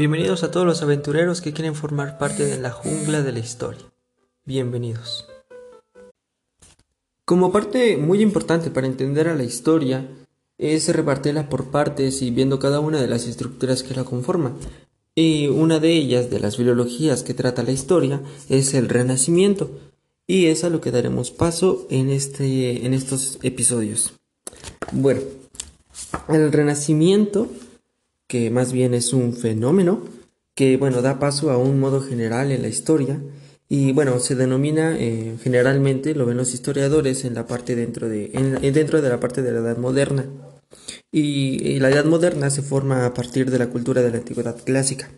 Bienvenidos a todos los aventureros que quieren formar parte de la jungla de la historia. Bienvenidos. Como parte muy importante para entender a la historia es repartirla por partes y viendo cada una de las estructuras que la conforman. Y una de ellas, de las biologías que trata la historia, es el renacimiento. Y es a lo que daremos paso en, este, en estos episodios. Bueno, el renacimiento que más bien es un fenómeno que, bueno, da paso a un modo general en la historia y, bueno, se denomina eh, generalmente, lo ven los historiadores, en la parte dentro de, dentro de la parte de la Edad Moderna. Y, la Edad Moderna se forma a partir de la cultura de la Antigüedad Clásica.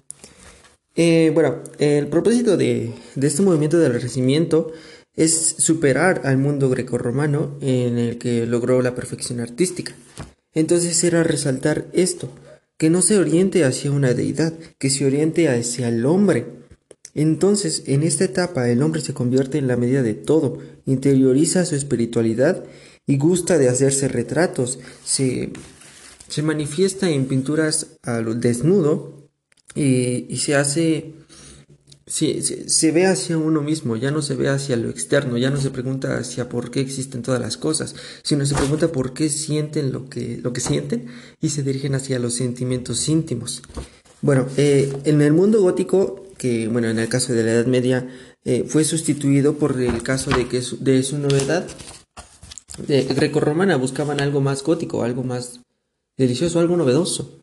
Eh, bueno, el propósito de, de este movimiento del Renacimiento es superar al mundo grecorromano en el que logró la perfección artística. Entonces era resaltar esto, que no se oriente hacia una deidad, que se oriente hacia el hombre. Entonces, en esta etapa el hombre se convierte en la medida de todo, interioriza su espiritualidad y gusta de hacerse retratos, se, se manifiesta en pinturas al desnudo y, y se hace se, se, ve hacia uno mismo, ya no se ve hacia lo externo, ya no se pregunta hacia por qué existen todas las cosas, sino se pregunta por qué sienten lo que, lo que sienten y se dirigen hacia los sentimientos íntimos. Bueno, eh, en el mundo gótico, que bueno, en el caso de la Edad Media, eh, fue sustituido por el caso de que de su novedad de greco-romana, buscaban algo más gótico, algo más delicioso, algo novedoso.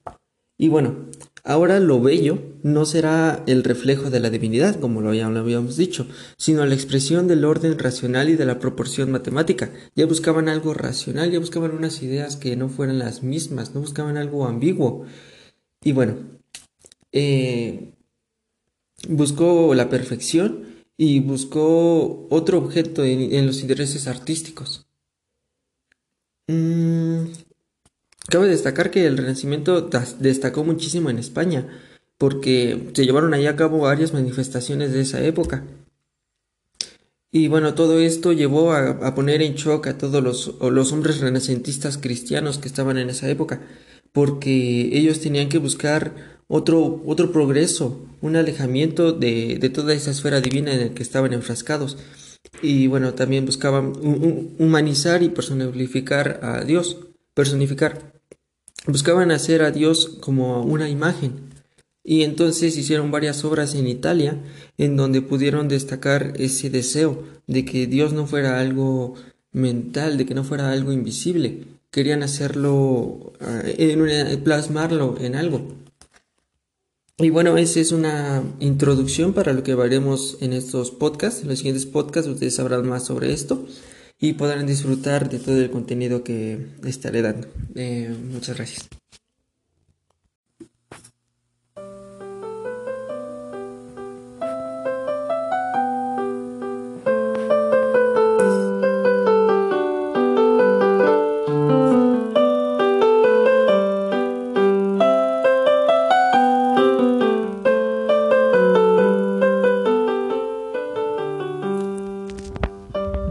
Y bueno, Ahora lo bello no será el reflejo de la divinidad, como lo habíamos dicho, sino la expresión del orden racional y de la proporción matemática. Ya buscaban algo racional, ya buscaban unas ideas que no fueran las mismas, no buscaban algo ambiguo. Y bueno, eh, buscó la perfección y buscó otro objeto en, los intereses artísticos. Mm, Cabe destacar que el Renacimiento destacó muchísimo en España, porque se llevaron ahí a cabo varias manifestaciones de esa época. Y bueno, todo esto llevó a, poner en shock a todos los, hombres renacentistas cristianos que estaban en esa época, porque ellos tenían que buscar otro, otro progreso, un alejamiento de, de toda esa esfera divina en la que estaban enfrascados. Y bueno, también buscaban humanizar y personificar a Dios, personificar. Buscaban hacer a Dios como una imagen. Y entonces hicieron varias obras en Italia en donde pudieron destacar ese deseo de que Dios no fuera algo mental, de que no fuera algo invisible. Querían hacerlo, eh, plasmarlo en algo. Y bueno, esa es una introducción para lo que veremos en estos podcasts. En los siguientes podcasts ustedes sabrán más sobre esto y podrán disfrutar de todo el contenido que estaré dando. Eh, muchas gracias.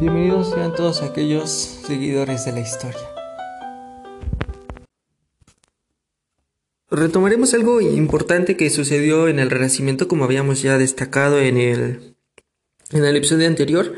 Bienvenidos sean todos aquellos seguidores de la historia. Retomaremos algo importante que sucedió en el Renacimiento, como habíamos ya destacado en el, en el episodio anterior.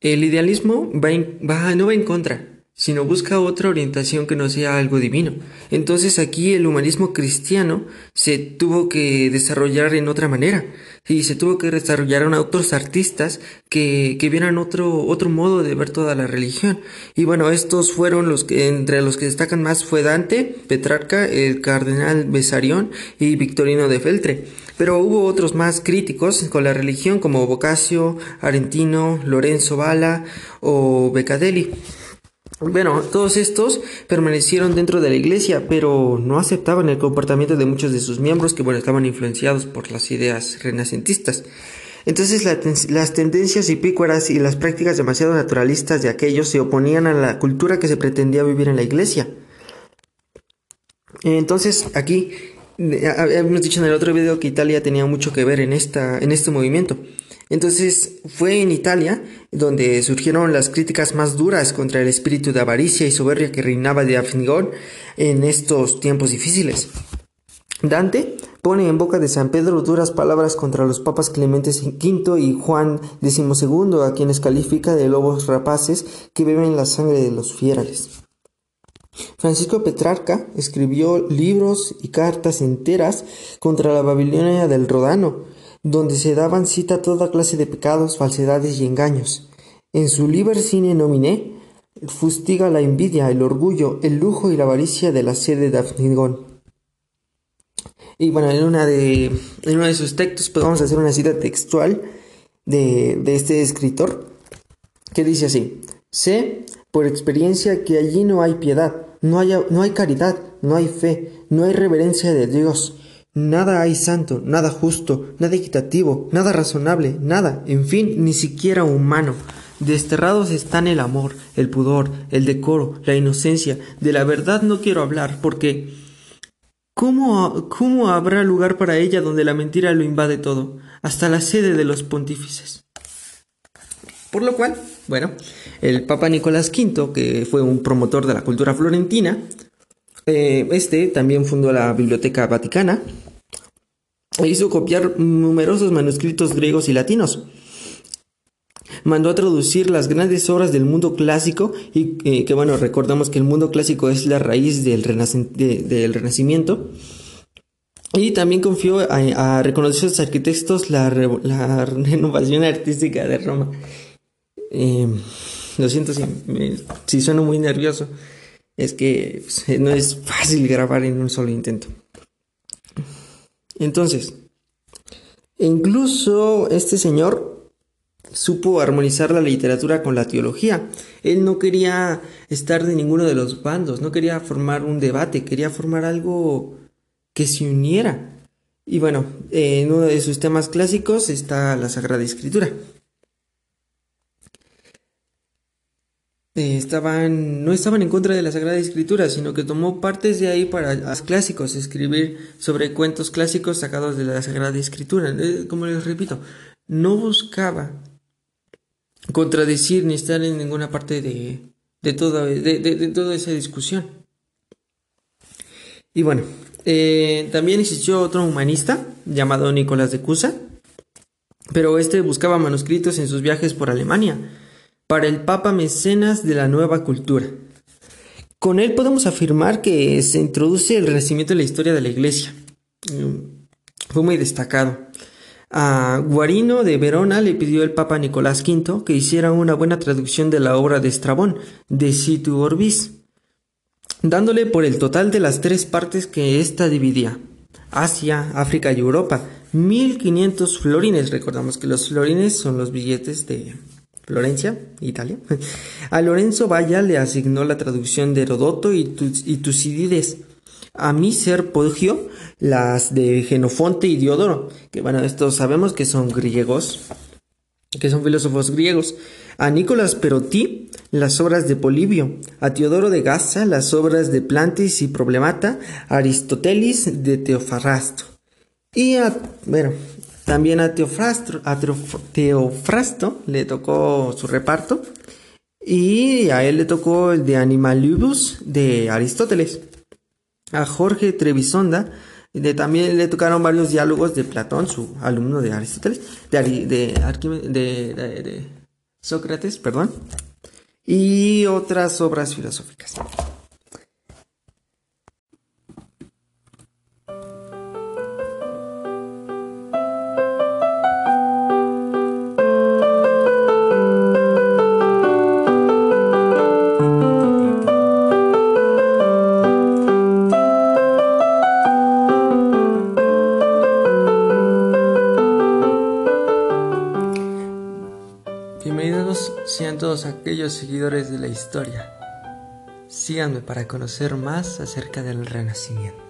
El idealismo va, va no va en contra, sino busca otra orientación que no sea algo divino. Entonces aquí el humanismo cristiano se tuvo que desarrollar en otra manera y se tuvo que desarrollar a otros artistas que, que vieran otro, otro modo de ver toda la religión. Y bueno, estos fueron los que, entre los que destacan más fue Dante, Petrarca, el cardenal Besarión y Victorino de Feltre. Pero hubo otros más críticos con la religión como Boccaccio, Arentino, Lorenzo Bala o Beccadelli. Bueno, todos estos permanecieron dentro de la iglesia, pero no aceptaban el comportamiento de muchos de sus miembros que, bueno, estaban influenciados por las ideas renacentistas. Entonces las tendencias hipícuaras y las prácticas demasiado naturalistas de aquellos se oponían a la cultura que se pretendía vivir en la iglesia. Entonces aquí hemos dicho en el otro video que Italia tenía mucho que ver en, esta, en este movimiento. Entonces fue en Italia donde surgieron las críticas más duras contra el espíritu de avaricia y soberbia que reinaba de Afingón en estos tiempos difíciles. Dante pone en boca de San Pedro duras palabras contra los papas Clementes V y Juan XII, a quienes califica de lobos rapaces que beben la sangre de los fierales. Francisco Petrarca escribió libros y cartas enteras contra la Babilonia del Rodano, donde se daban cita a toda clase de pecados, falsedades y engaños. En su Liber Sine Nomine fustiga la envidia, el orgullo, el lujo y la avaricia de la sede de Afnigón. Y bueno, en, una de, en uno de sus textos pues, hacer una cita textual de, de este escritor que dice así, sé por experiencia que allí no hay piedad, no hay, no hay caridad, no hay fe, no hay reverencia de Dios, Nada hay santo, nada justo, nada equitativo, nada razonable, nada, en fin, ni siquiera humano. Desterrados están el amor, el pudor, el decoro, la inocencia. De la verdad no quiero hablar, porque ¿cómo, cómo habrá lugar para ella donde la mentira lo invade todo, hasta la sede de los pontífices? Por lo cual, bueno, el Papa Nicolás V, que fue un promotor de la cultura florentina, eh, este también fundó la Biblioteca Vaticana e hizo copiar numerosos manuscritos griegos y latinos. Mandó a traducir las grandes obras del mundo clásico y eh, que bueno, recordamos que el mundo clásico es la raíz del, Renacimiento. Y también confió a, reconocidos arquitectos la, renovación artística de Roma. Eh, lo siento si, si sueno muy nervioso es que pues, no es fácil grabar en un solo intento. Entonces, incluso este señor supo armonizar la literatura con la teología. Él no quería estar de ninguno de los bandos, no quería formar un debate, quería formar algo que se uniera. Y bueno, en uno de sus temas clásicos está la Sagrada Escritura. Eh, estaban, no estaban en contra de la Sagrada Escritura, sino que tomó partes de ahí para los clásicos, escribir sobre cuentos clásicos sacados de la Sagrada Escritura. Eh, como les repito, no buscaba contradecir ni estar en ninguna parte de, de, toda, de, toda esa discusión. Y bueno, eh, también existió otro humanista llamado Nicolás de Cusa, pero este buscaba manuscritos en sus viajes por Alemania para el Papa Mecenas de la nueva cultura. Con él podemos afirmar que se introduce el renacimiento en la historia de la Iglesia. Mm, fue muy destacado. A Guarino de Verona le pidió el Papa Nicolás V que hiciera una buena traducción de la obra de Estrabón, de Situ Orbis, dándole por el total de las tres partes que ésta dividía, Asia, África y Europa, 1500 florines. Recordamos que los florines son los billetes de, Florencia, Italia. A Lorenzo Valla le asignó la traducción de Herodoto y, Tucídides. A Miser Poggio las de Genofonte y Diodoro, que bueno, estos sabemos que son griegos, que son filósofos griegos. A Nicolás Perotti las obras de Polibio, a Teodoro de Gaza las obras de Plantis y Problemata, a Aristóteles de Teofrasto. Y a, bueno, también a Teofrasto, le tocó su reparto y a él le tocó el de Animalibus de Aristóteles. A Jorge Trevisonda también le tocaron varios diálogos de Platón, su alumno de Aristóteles, de, de Sócrates, perdón, y otras obras filosóficas. Historia. Síganme para conocer más acerca del Renacimiento.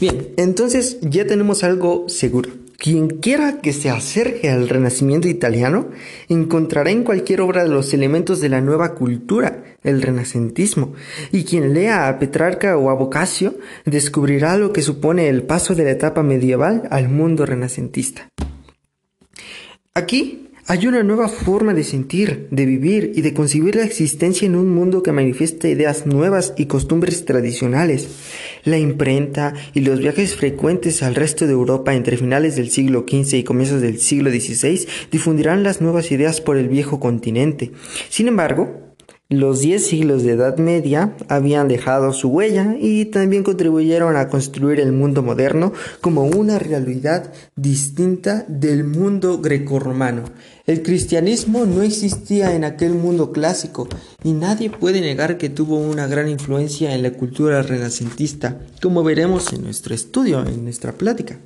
Bien, entonces ya tenemos algo seguro. Quien quiera que se acerque al Renacimiento italiano encontrará en cualquier obra los elementos de la nueva cultura, el renacentismo, y quien lea a Petrarca o a Boccaccio descubrirá lo que supone el paso de la etapa medieval al mundo renacentista. Aquí Hay una nueva forma de sentir, de vivir y de concebir la existencia en un mundo que manifiesta ideas nuevas y costumbres tradicionales. La imprenta y los viajes frecuentes al resto de Europa entre finales del siglo XV y comienzos del siglo XVI difundirán las nuevas ideas por el viejo continente. Sin embargo, los diez siglos de Edad Media habían dejado su huella y también contribuyeron a construir el mundo moderno como una realidad distinta del mundo grecorromano. El cristianismo no existía en aquel mundo clásico y nadie puede negar que tuvo una gran influencia en la cultura renacentista, como veremos en nuestro estudio, en nuestra plática.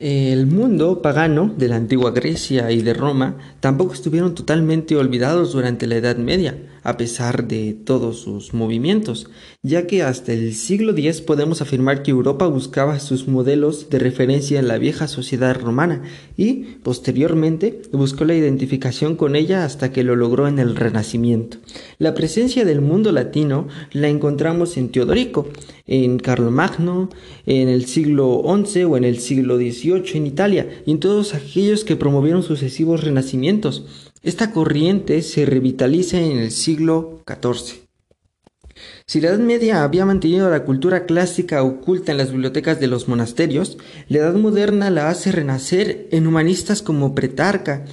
El mundo pagano de la antigua Grecia y de Roma tampoco estuvieron totalmente olvidados durante la Edad Media a pesar de todos sus movimientos, ya que hasta el siglo X podemos afirmar que Europa buscaba sus modelos de referencia en la vieja sociedad romana y, posteriormente, buscó la identificación con ella hasta que lo logró en el Renacimiento. La presencia del mundo latino la encontramos en Teodorico, en Carlomagno, en el siglo XI o en el siglo XVIII en Italia, y en todos aquellos que promovieron sucesivos renacimientos. Esta corriente se revitaliza en el siglo XIV. Si la Edad Media había mantenido la cultura clásica oculta en las bibliotecas de los monasterios, la Edad Moderna la hace renacer en humanistas como Pretarca,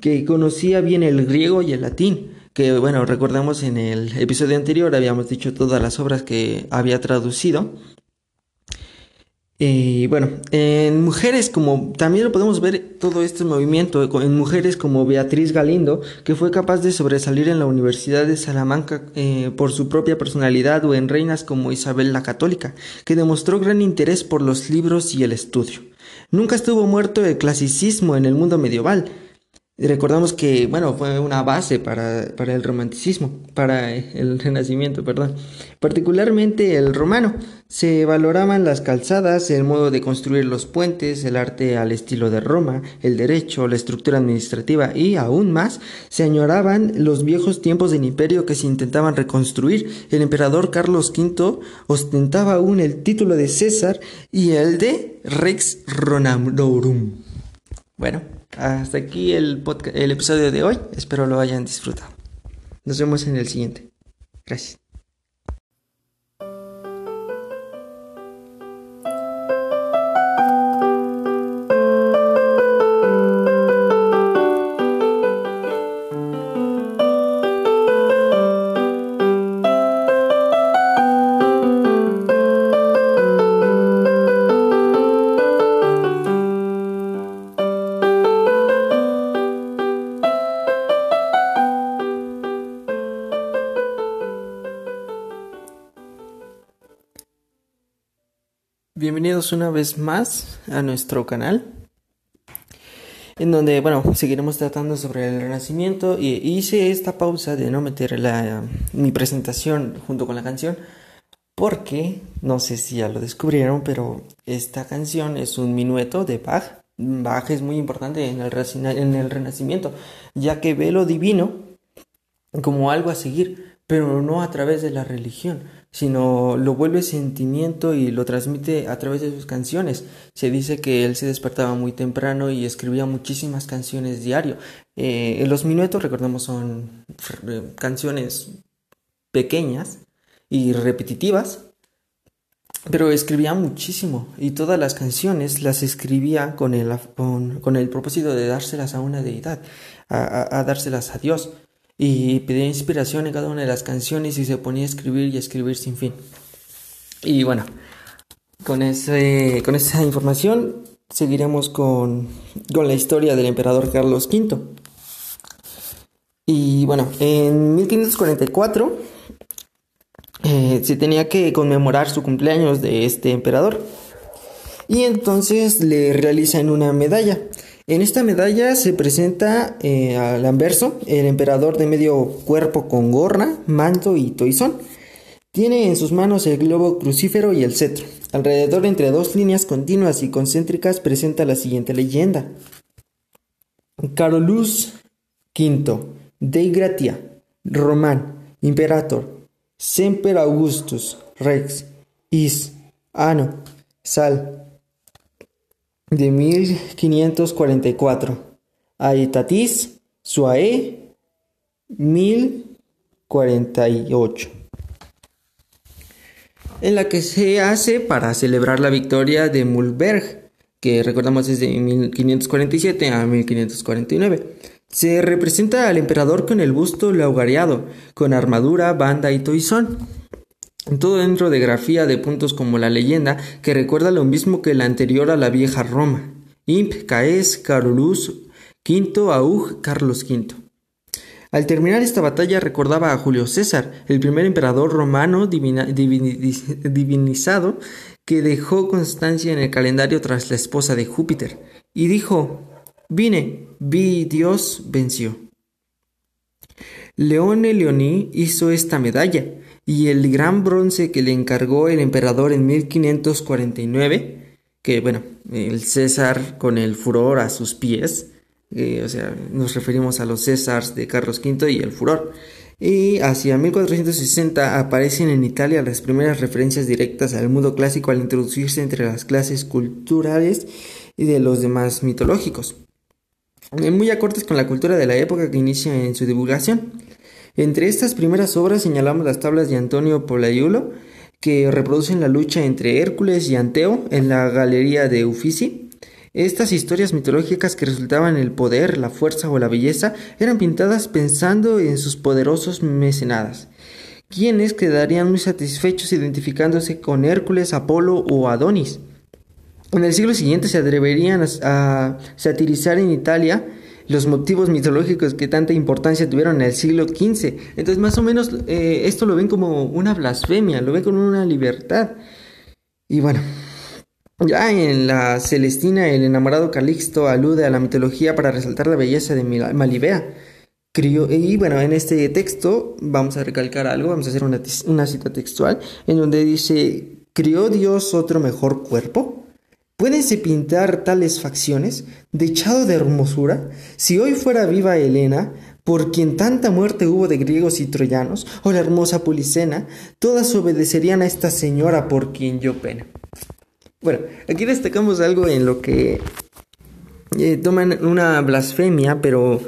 que conocía bien el griego y el latín, que bueno, recordamos en el episodio anterior habíamos dicho todas las obras que había traducido, y bueno, en mujeres como, también lo podemos ver todo este movimiento, en mujeres como Beatriz Galindo, que fue capaz de sobresalir en la Universidad de Salamanca eh, por su propia personalidad, o en reinas como Isabel la Católica, que demostró gran interés por los libros y el estudio. Nunca estuvo muerto el clasicismo en el mundo medieval, recordamos que, bueno, fue una base para, para, el romanticismo, para el renacimiento, perdón. Particularmente el romano. Se valoraban las calzadas, el modo de construir los puentes, el arte al estilo de Roma, el derecho, la estructura administrativa y, aún más, se añoraban los viejos tiempos del imperio que se intentaban reconstruir. El emperador Carlos V ostentaba aún el título de César y el de Rex Romanorum. Bueno, hasta aquí el, el episodio de hoy. Espero lo hayan disfrutado. Nos vemos en el siguiente. Gracias. Una vez más a nuestro canal, en donde, bueno, seguiremos tratando sobre el renacimiento y hice esta pausa de no meter la, mi presentación junto con la canción, porque, no sé si ya lo descubrieron, pero esta canción es un minueto de Bach. Bach es muy importante en el, en el renacimiento, ya que ve lo divino como algo a seguir, pero no a través de la religión sino lo vuelve sentimiento y lo transmite a través de sus canciones. Se dice que él se despertaba muy temprano y escribía muchísimas canciones diario. Eh, los minuetos, recordemos, son canciones pequeñas y repetitivas, pero escribía muchísimo y todas las canciones las escribía con el, con, el propósito de dárselas a una deidad, a dárselas a Dios y pedía inspiración en cada una de las canciones y se ponía a escribir y a escribir sin fin. Y bueno, con, ese, con esa información seguiremos con, con la historia del emperador Carlos V. Y bueno, en 1544 eh, se tenía que conmemorar su cumpleaños de este emperador. Y entonces le realizan una medalla. En esta medalla se presenta eh, al anverso el emperador de medio cuerpo con gorra, manto y toisón. Tiene en sus manos el globo crucífero y el cetro. Alrededor entre dos líneas continuas y concéntricas presenta la siguiente leyenda. Carolus V, Dei Gratia, Roman, Imperator, Semper Augustus, Rex, Is, Anno, Sal, de 1544. Aetatis Suae 1048 en la que se hace para celebrar la victoria de Mulberg, que recordamos es de 1547 a 1549. Se representa al emperador con el busto laugariado, con armadura, banda y toisón. Todo dentro de grafía de puntos como la leyenda, que recuerda lo mismo que la anterior a la vieja Roma. Imp, Caes, Carolus, V, Aug, Carlos V. Al terminar esta batalla recordaba a Julio César, el primer emperador romano divinizado que dejó constancia en el calendario tras la esposa de Júpiter, y dijo, Vine, vi Dios venció. Leone Leoní hizo esta medalla, y el gran bronce que le encargó el emperador en 1549, que bueno, el César con el furor a sus pies, eh, o sea, nos referimos a los Césars de Carlos V y el furor. Y hacia 1460 aparecen en Italia las primeras referencias directas al mundo clásico al introducirse entre las clases culturales y de los demás mitológicos. Eh, muy acordes con la cultura de la época que inicia en su divulgación. Entre estas primeras obras señalamos las tablas de Antonio Polaiulo, que reproducen la lucha entre Hércules y Anteo en la galería de Uffizi. Estas historias mitológicas que resultaban en el poder, la fuerza o la belleza eran pintadas pensando en sus poderosos mecenadas, quienes quedarían muy satisfechos identificándose con Hércules, Apolo o Adonis. En el siglo siguiente se atreverían a, satirizar en Italia los motivos mitológicos que tanta importancia tuvieron en el siglo XV. Entonces, más o menos, eh, esto lo ven como una blasfemia, lo ven como una libertad. Y bueno, ya en la Celestina, el enamorado Calixto alude a la mitología para resaltar la belleza de Malibea. y bueno, en este texto vamos a recalcar algo, vamos a hacer una, una cita textual, en donde dice, ¿crió Dios otro mejor cuerpo? ¿Puédense pintar tales facciones, dechado de hermosura? Si hoy fuera viva Helena, por quien tanta muerte hubo de griegos y troyanos, o la hermosa Pulicena, todas obedecerían a esta señora por quien yo pena. Bueno, aquí destacamos algo en lo que eh, toman una blasfemia, pero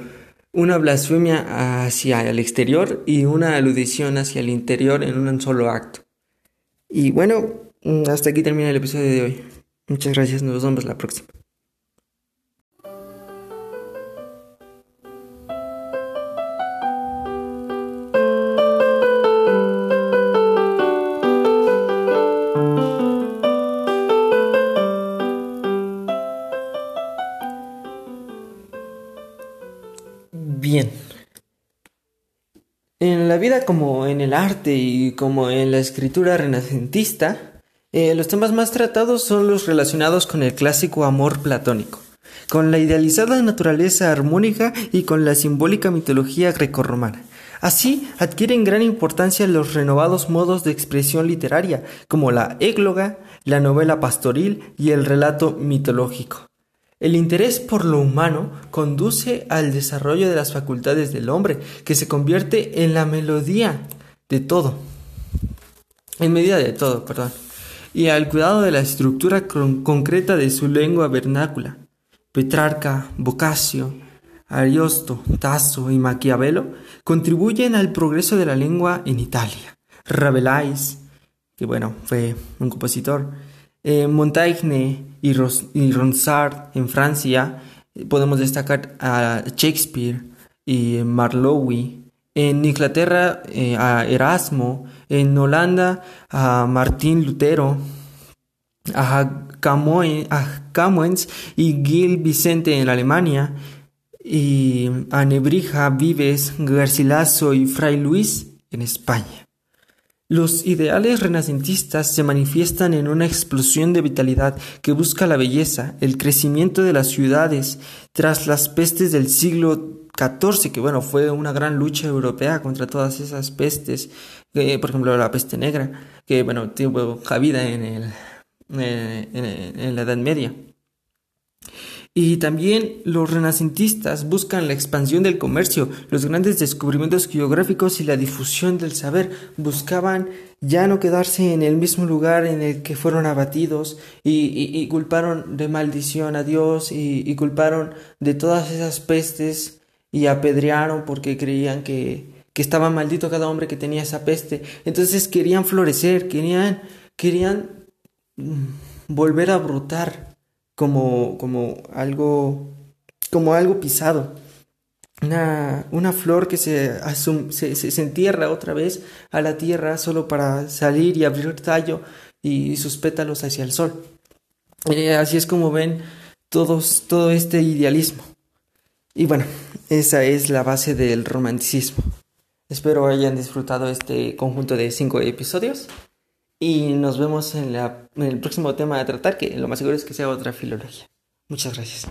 una blasfemia hacia el exterior y una aludición hacia el interior en un solo acto. Y bueno, hasta aquí termina el episodio de hoy. Muchas gracias, nos vemos la próxima. Bien. En la vida como en el arte y como en la escritura renacentista, eh, los temas más tratados son los relacionados con el clásico amor platónico, con la idealizada naturaleza armónica y con la simbólica mitología grecorromana. Así adquieren gran importancia los renovados modos de expresión literaria, como la égloga, la novela pastoril y el relato mitológico. El interés por lo humano conduce al desarrollo de las facultades del hombre, que se convierte en la melodía de todo. En medida de todo, perdón y al cuidado de la estructura concreta de su lengua vernácula. Petrarca, Boccaccio, Ariosto, Tasso y Maquiavelo contribuyen al progreso de la lengua en Italia. Rabelais, que bueno, fue un compositor, eh, Montaigne y, Ronsard en Francia, eh, podemos destacar a Shakespeare y Marlowe. En Inglaterra eh, a Erasmo, en Holanda a Martín Lutero, a Camoens y Gil Vicente en Alemania, y a Nebrija, Vives, Garcilaso y Fray Luis en España. Los ideales renacentistas se manifiestan en una explosión de vitalidad que busca la belleza, el crecimiento de las ciudades tras las pestes del siglo Que bueno, fue una gran lucha europea contra todas esas pestes, por ejemplo la peste negra, que bueno, tuvo cabida en, el, en, la Edad Media. Y también los renacentistas buscan la expansión del comercio, los grandes descubrimientos geográficos y la difusión del saber. Buscaban ya no quedarse en el mismo lugar en el que fueron abatidos y, culparon de maldición a Dios y, culparon de todas esas pestes y apedrearon porque creían que, que estaba maldito cada hombre que tenía esa peste. Entonces querían florecer, querían, querían mm, volver a brotar como, como algo, como algo pisado. Una, una flor que se, se, se, entierra otra vez a la tierra solo para salir y abrir tallo y, sus pétalos hacia el sol. Eh, así es como ven todos, todo este idealismo. Y bueno, esa es la base del romanticismo. Espero hayan disfrutado este conjunto de cinco episodios. Y nos vemos en, el próximo tema a tratar, que lo más seguro es que sea otra filología. Muchas gracias.